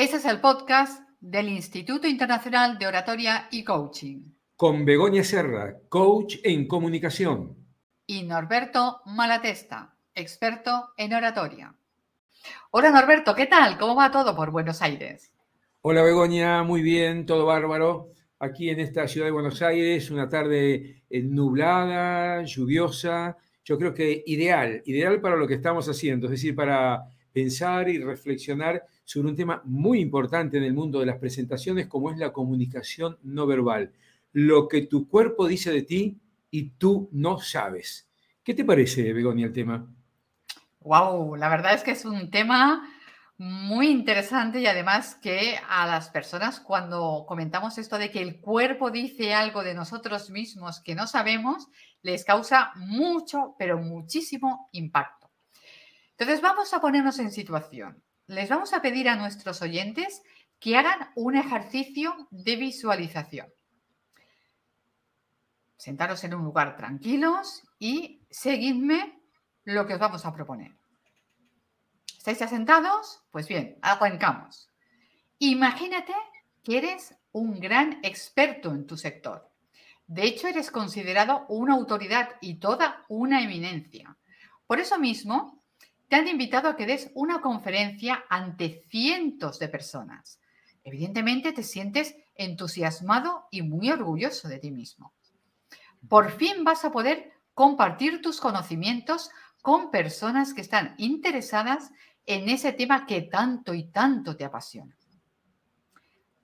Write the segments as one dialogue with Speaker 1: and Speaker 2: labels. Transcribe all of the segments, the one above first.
Speaker 1: Este es el podcast del Instituto Internacional de Oratoria y Coaching.
Speaker 2: Con Begoña Serra, coach en comunicación.
Speaker 1: Y Norberto Malatesta, experto en oratoria. Hola Norberto, ¿qué tal? ¿Cómo va todo por Buenos Aires?
Speaker 2: Hola Begoña, muy bien, todo bárbaro. Aquí en esta ciudad de Buenos Aires, una tarde eh, nublada, lluviosa, yo creo que ideal, ideal para lo que estamos haciendo, es decir, para pensar y reflexionar sobre un tema muy importante en el mundo de las presentaciones como es la comunicación no verbal. Lo que tu cuerpo dice de ti y tú no sabes. ¿Qué te parece, Begonia, el tema?
Speaker 1: Wow, la verdad es que es un tema muy interesante y además que a las personas cuando comentamos esto de que el cuerpo dice algo de nosotros mismos que no sabemos, les causa mucho, pero muchísimo impacto. Entonces vamos a ponernos en situación. Les vamos a pedir a nuestros oyentes que hagan un ejercicio de visualización. Sentaros en un lugar tranquilos y seguidme lo que os vamos a proponer. ¿Estáis ya sentados? Pues bien, arrancamos. Imagínate que eres un gran experto en tu sector. De hecho, eres considerado una autoridad y toda una eminencia. Por eso mismo, te han invitado a que des una conferencia ante cientos de personas. Evidentemente, te sientes entusiasmado y muy orgulloso de ti mismo. Por fin vas a poder compartir tus conocimientos con personas que están interesadas en ese tema que tanto y tanto te apasiona.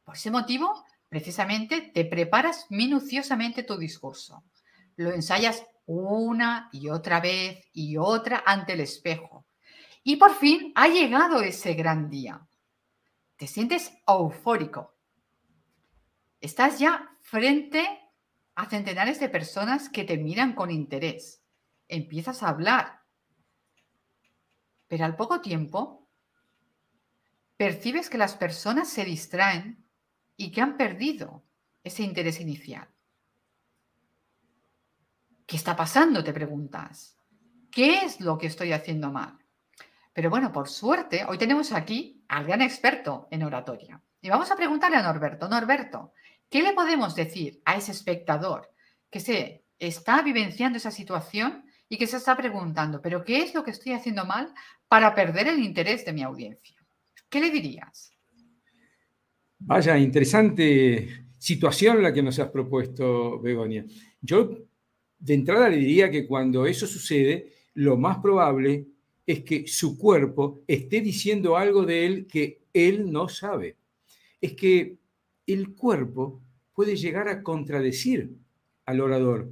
Speaker 1: Por ese motivo, Precisamente te preparas minuciosamente tu discurso. Lo ensayas una y otra vez y otra ante el espejo. Y por fin ha llegado ese gran día. Te sientes eufórico. Estás ya frente a centenares de personas que te miran con interés. Empiezas a hablar. Pero al poco tiempo, percibes que las personas se distraen y que han perdido ese interés inicial. ¿Qué está pasando? Te preguntas. ¿Qué es lo que estoy haciendo mal? Pero bueno, por suerte, hoy tenemos aquí al gran experto en oratoria. Y vamos a preguntarle a Norberto, Norberto, ¿qué le podemos decir a ese espectador que se está vivenciando esa situación y que se está preguntando, pero ¿qué es lo que estoy haciendo mal para perder el interés de mi audiencia? ¿Qué le dirías?
Speaker 2: Vaya, interesante situación la que nos has propuesto, Begonia. Yo de entrada le diría que cuando eso sucede, lo más probable es que su cuerpo esté diciendo algo de él que él no sabe. Es que el cuerpo puede llegar a contradecir al orador,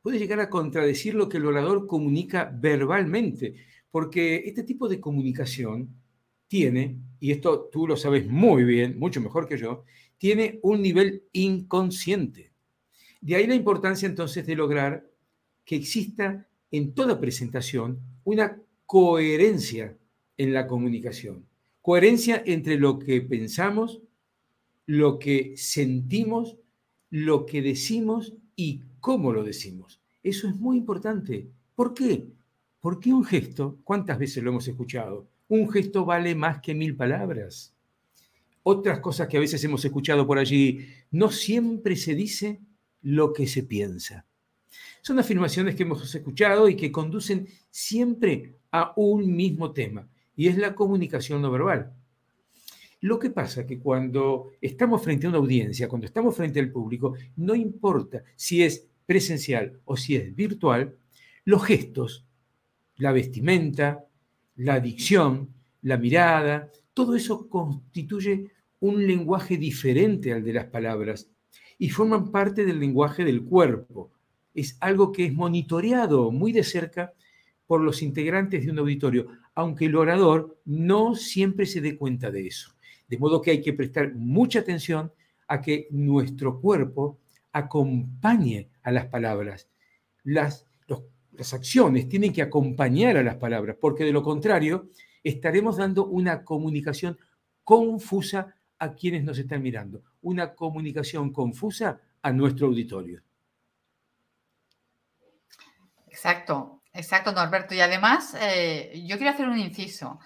Speaker 2: puede llegar a contradecir lo que el orador comunica verbalmente, porque este tipo de comunicación tiene, y esto tú lo sabes muy bien, mucho mejor que yo, tiene un nivel inconsciente. De ahí la importancia entonces de lograr que exista en toda presentación una coherencia en la comunicación. Coherencia entre lo que pensamos, lo que sentimos, lo que decimos y cómo lo decimos. Eso es muy importante. ¿Por qué? Porque un gesto, ¿cuántas veces lo hemos escuchado? Un gesto vale más que mil palabras. Otras cosas que a veces hemos escuchado por allí, no siempre se dice lo que se piensa. Son afirmaciones que hemos escuchado y que conducen siempre a un mismo tema, y es la comunicación no verbal. Lo que pasa es que cuando estamos frente a una audiencia, cuando estamos frente al público, no importa si es presencial o si es virtual, los gestos, la vestimenta, la dicción, la mirada, todo eso constituye un lenguaje diferente al de las palabras y forman parte del lenguaje del cuerpo. Es algo que es monitoreado muy de cerca por los integrantes de un auditorio, aunque el orador no siempre se dé cuenta de eso. De modo que hay que prestar mucha atención a que nuestro cuerpo acompañe a las palabras. Las las acciones tienen que acompañar a las palabras, porque de lo contrario estaremos dando una comunicación confusa a quienes nos están mirando, una comunicación confusa a nuestro auditorio.
Speaker 1: Exacto, exacto, Norberto. Y además, eh, yo quiero hacer un inciso.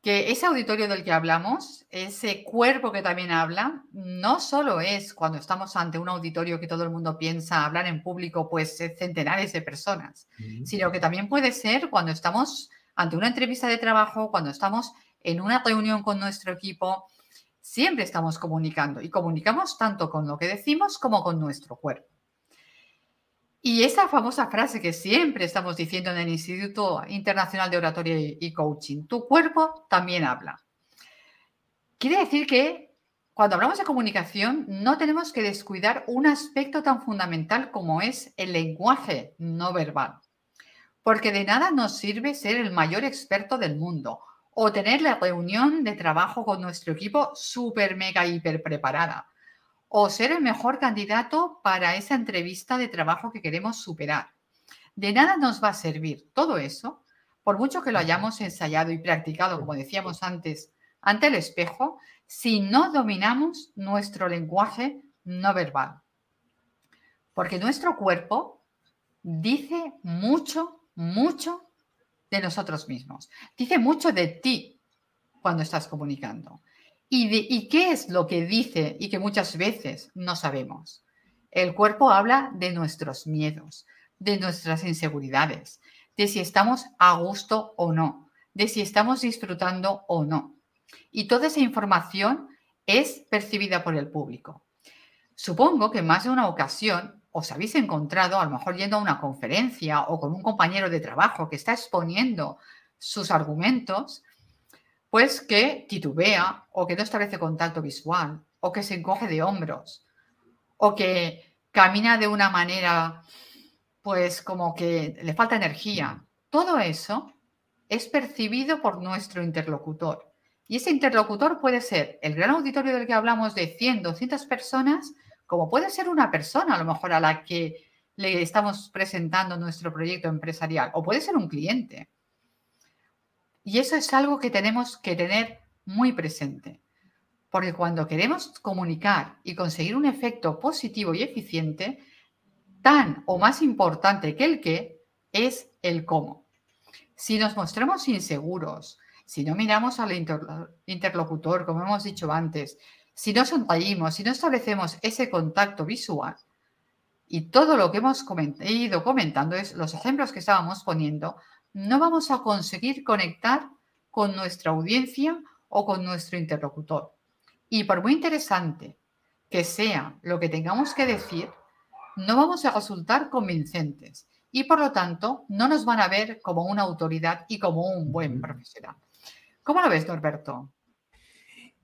Speaker 1: que ese auditorio del que hablamos, ese cuerpo que también habla, no solo es cuando estamos ante un auditorio que todo el mundo piensa hablar en público, pues centenares de personas, sino que también puede ser cuando estamos ante una entrevista de trabajo, cuando estamos en una reunión con nuestro equipo, siempre estamos comunicando y comunicamos tanto con lo que decimos como con nuestro cuerpo. Y esa famosa frase que siempre estamos diciendo en el Instituto Internacional de Oratoria y Coaching, tu cuerpo también habla. Quiere decir que cuando hablamos de comunicación no tenemos que descuidar un aspecto tan fundamental como es el lenguaje no verbal porque de nada nos sirve ser el mayor experto del mundo o tener la reunión de trabajo con nuestro equipo súper, mega, hiper preparada o ser el mejor candidato para esa entrevista de trabajo que queremos superar. De nada nos va a servir todo eso, por mucho que lo hayamos ensayado y practicado, como decíamos antes, ante el espejo, si no dominamos nuestro lenguaje no verbal. Porque nuestro cuerpo dice mucho mucho de nosotros mismos. Dice mucho de ti cuando estás comunicando. ¿Y, qué es lo que dice y que muchas veces no sabemos? El cuerpo habla de nuestros miedos, de nuestras inseguridades, de si estamos a gusto o no, de si estamos disfrutando o no. Y toda esa información es percibida por el público. Supongo que en más de una ocasión os habéis encontrado a lo mejor yendo a una conferencia o con un compañero de trabajo que está exponiendo sus argumentos, pues que titubea o que no establece contacto visual o que se encoge de hombros o que camina de una manera pues como que le falta energía. Todo eso es percibido por nuestro interlocutor. Y ese interlocutor puede ser el gran auditorio del que hablamos de 100, 200 personas como puede ser una persona a lo mejor a la que le estamos presentando nuestro proyecto empresarial, o puede ser un cliente. Y eso es algo que tenemos que tener muy presente, porque cuando queremos comunicar y conseguir un efecto positivo y eficiente, tan o más importante que el qué es el cómo. Si nos mostramos inseguros, si no miramos al interlocutor, como hemos dicho antes, si no sonreímos, si no establecemos ese contacto visual y todo lo que hemos ido comentando es los ejemplos que estábamos poniendo, no vamos a conseguir conectar con nuestra audiencia o con nuestro interlocutor. Y por muy interesante que sea lo que tengamos que decir, no vamos a resultar convincentes y por lo tanto no nos van a ver como una autoridad y como un buen profesional. ¿Cómo lo ves, Norberto?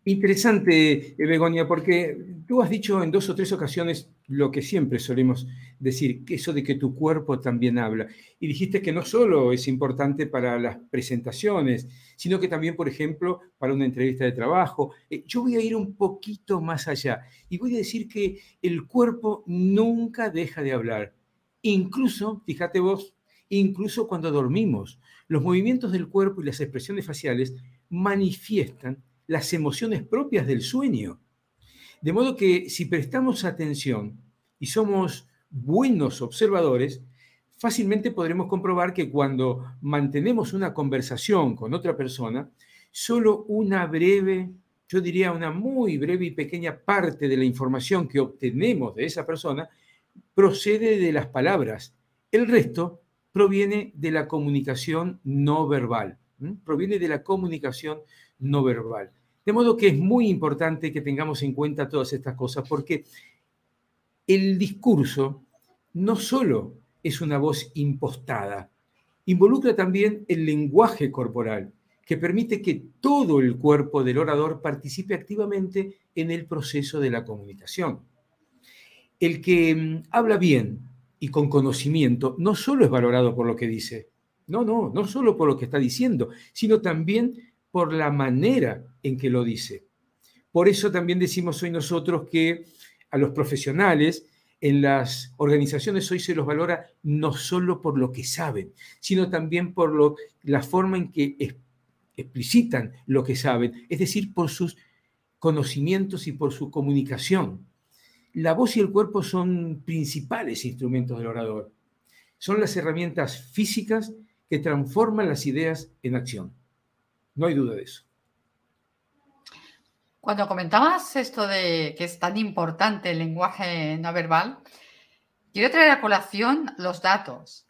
Speaker 2: Interesante, eh, Begonia, porque tú has dicho en dos o tres ocasiones lo que siempre solemos decir, que eso de que tu cuerpo también habla. Y dijiste que no solo es importante para las presentaciones, sino que también, por ejemplo, para una entrevista de trabajo. Eh, yo voy a ir un poquito más allá y voy a decir que el cuerpo nunca deja de hablar. Incluso, fíjate vos, incluso cuando dormimos, los movimientos del cuerpo y las expresiones faciales manifiestan las emociones propias del sueño. De modo que si prestamos atención y somos buenos observadores, fácilmente podremos comprobar que cuando mantenemos una conversación con otra persona, solo una breve, yo diría una muy breve y pequeña parte de la información que obtenemos de esa persona procede de las palabras. El resto proviene de la comunicación no verbal, proviene de la comunicación no verbal. De modo que es muy importante que tengamos en cuenta todas estas cosas, porque el discurso no solo es una voz impostada, involucra también el lenguaje corporal, que permite que todo el cuerpo del orador participe activamente en el proceso de la comunicación. El que mm, habla bien y con conocimiento no solo es valorado por lo que dice, no, no, no solo por lo que está diciendo, sino también por la manera en que lo dice. Por eso también decimos hoy nosotros que a los profesionales en las organizaciones hoy se los valora no solo por lo que saben, sino también por lo, la forma en que explicitan lo que saben, es decir, por sus conocimientos y por su comunicación. La voz y el cuerpo son principales instrumentos del orador. Son las herramientas físicas que transforman las ideas en acción. No hay duda de eso.
Speaker 1: Cuando comentabas esto de que es tan importante el lenguaje no verbal, quiero traer a colación los datos.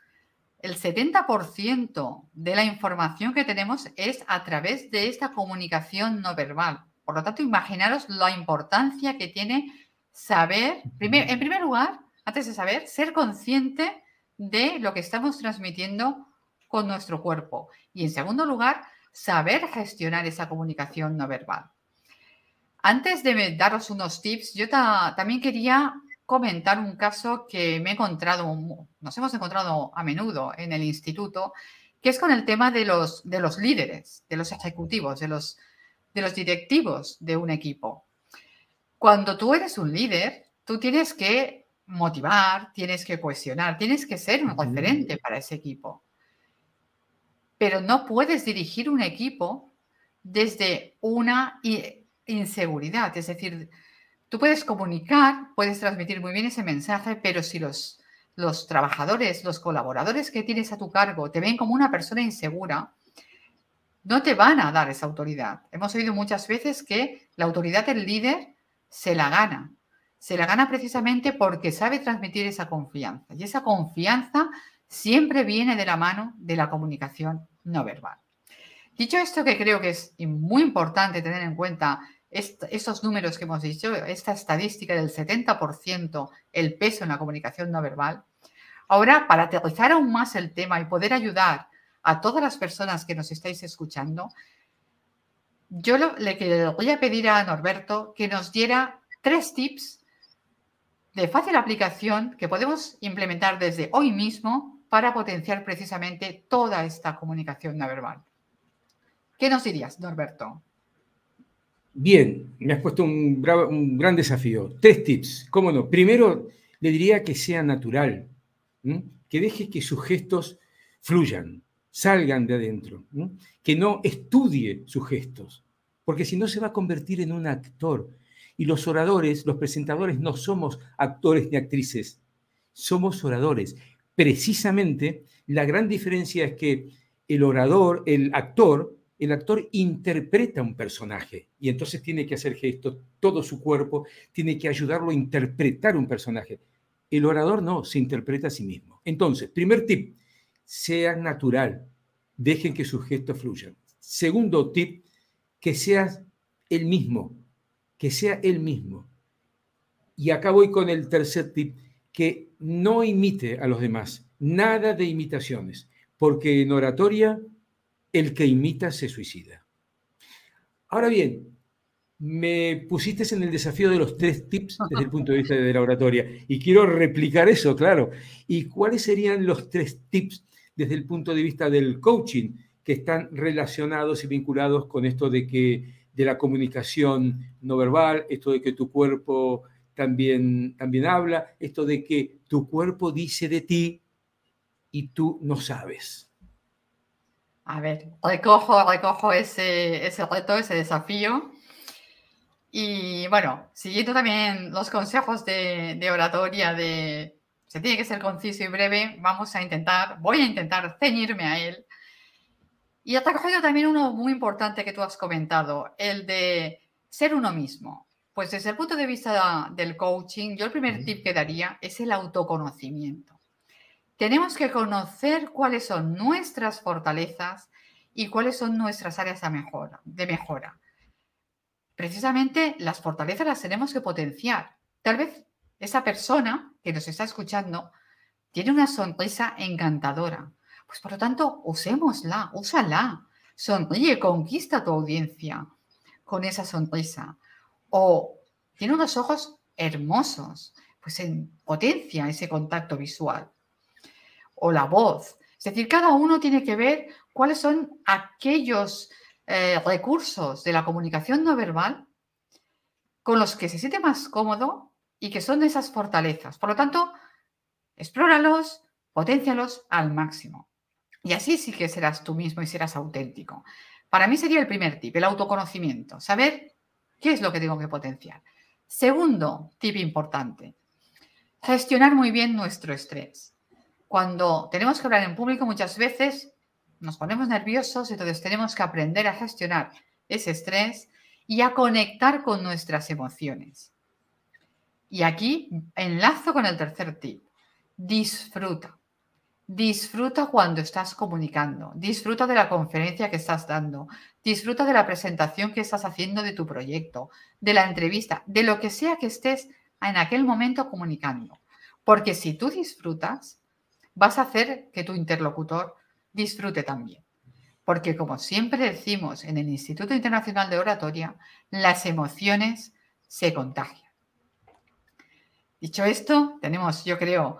Speaker 1: El 70% de la información que tenemos es a través de esta comunicación no verbal. Por lo tanto, imaginaros la importancia que tiene saber, en primer lugar, antes de saber, ser consciente de lo que estamos transmitiendo con nuestro cuerpo. Y en segundo lugar, saber gestionar esa comunicación no verbal. Antes de daros unos tips, yo también quería comentar un caso que me he encontrado, nos hemos encontrado a menudo en el instituto, que es con el tema de los, de los líderes, de los ejecutivos, de los, de los directivos de un equipo. Cuando tú eres un líder, tú tienes que motivar, tienes que cohesionar, tienes que ser un referente para ese equipo. Pero no puedes dirigir un equipo desde una inseguridad. Es decir, tú puedes comunicar, puedes transmitir muy bien ese mensaje, pero si los, trabajadores, los colaboradores que tienes a tu cargo te ven como una persona insegura, no te van a dar esa autoridad. Hemos oído muchas veces que la autoridad del líder se la gana. Se la gana precisamente porque sabe transmitir esa confianza. Y esa confianza siempre viene de la mano de la comunicación no verbal. Dicho esto, que creo que es muy importante tener en cuenta estos números que hemos dicho, esta estadística del 70%, el peso en la comunicación no verbal. Ahora, para aterrizar aún más el tema y poder ayudar a todas las personas que nos estáis escuchando, yo le, voy a pedir a Norberto que nos diera tres tips de fácil aplicación que podemos implementar desde hoy mismo para potenciar precisamente toda esta comunicación no verbal. ¿Qué nos dirías, Norberto?
Speaker 2: Bien, me has puesto un, gran desafío. Tres tips, ¿cómo no? Primero, le diría que sea natural, que deje que sus gestos fluyan, salgan de adentro, que no estudie sus gestos, porque si no se va a convertir en un actor. Y los oradores, los presentadores, no somos actores ni actrices, somos oradores. Precisamente, la gran diferencia es que el orador, el actor, el actor interpreta un personaje y entonces tiene que hacer gestos, todo su cuerpo tiene que ayudarlo a interpretar un personaje. El orador no, se interpreta a sí mismo. Entonces, primer tip, sea natural, dejen que sus gestos fluyan. Segundo tip, que seas el mismo, que sea el mismo. Y acá voy con el tercer tip, que no imite a los demás, nada de imitaciones, porque en oratoria el que imita se suicida. Ahora bien, me pusiste en el desafío de los tres tips desde el punto de vista de la oratoria y quiero replicar eso, claro. ¿Y cuáles serían los tres tips desde el punto de vista del coaching que están relacionados y vinculados con esto de que de la comunicación no verbal, esto de que tu cuerpo también, también habla, esto de que tu cuerpo dice de ti y tú no sabes.
Speaker 1: A ver, recojo, recojo ese, ese reto, ese desafío. Y bueno, siguiendo también los consejos de, de, oratoria de se tiene que ser conciso y breve, vamos a intentar, voy a intentar ceñirme a él. Y he recogido también uno muy importante que tú has comentado, el de ser uno mismo. Pues desde el punto de vista del coaching, yo el primer tip que daría es el autoconocimiento. Tenemos que conocer cuáles son nuestras fortalezas y cuáles son nuestras áreas de mejora. De mejora. Precisamente las fortalezas las tenemos que potenciar. Tal vez esa persona que nos está escuchando tiene una sonrisa encantadora. Pues por lo tanto, usémosla, úsala. Sonríe, conquista tu audiencia con esa sonrisa. O tiene unos ojos hermosos, pues en potencia ese contacto visual o la voz. Es decir, cada uno tiene que ver cuáles son aquellos eh, recursos de la comunicación no verbal con los que se siente más cómodo y que son esas fortalezas. Por lo tanto, explóralos, potencialos al máximo. Y así sí que serás tú mismo y serás auténtico. Para mí sería el primer tip, el autoconocimiento, saber qué es lo que tengo que potenciar. Segundo tip importante, gestionar muy bien nuestro estrés cuando tenemos que hablar en público muchas veces nos ponemos nerviosos, entonces tenemos que aprender a gestionar ese estrés y a conectar con nuestras emociones. Y aquí enlazo con el tercer tip. Disfruta. Disfruta cuando estás comunicando, disfruta de la conferencia que estás dando, disfruta de la presentación que estás haciendo de tu proyecto, de la entrevista, de lo que sea que estés en aquel momento comunicando. Porque si tú disfrutas, vas a hacer que tu interlocutor disfrute también. Porque como siempre decimos en el Instituto Internacional de Oratoria, las emociones se contagian. Dicho esto, tenemos, yo creo,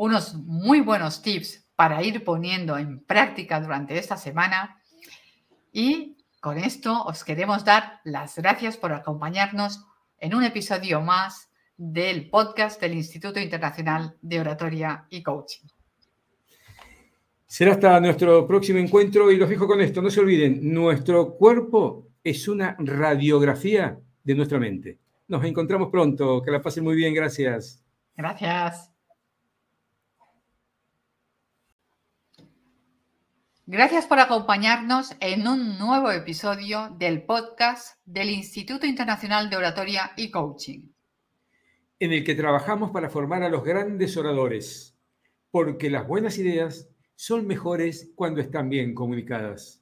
Speaker 1: unos muy buenos tips para ir poniendo en práctica durante esta semana. Y con esto os queremos dar las gracias por acompañarnos en un episodio más del podcast del Instituto Internacional de Oratoria y Coaching.
Speaker 2: Será hasta nuestro próximo encuentro y los dejo con esto. No se olviden, nuestro cuerpo es una radiografía de nuestra mente. Nos encontramos pronto. Que la pasen muy bien. Gracias.
Speaker 1: Gracias. Gracias por acompañarnos en un nuevo episodio del podcast del Instituto Internacional de Oratoria y Coaching.
Speaker 2: En el que trabajamos para formar a los grandes oradores, porque las buenas ideas son mejores cuando están bien comunicadas.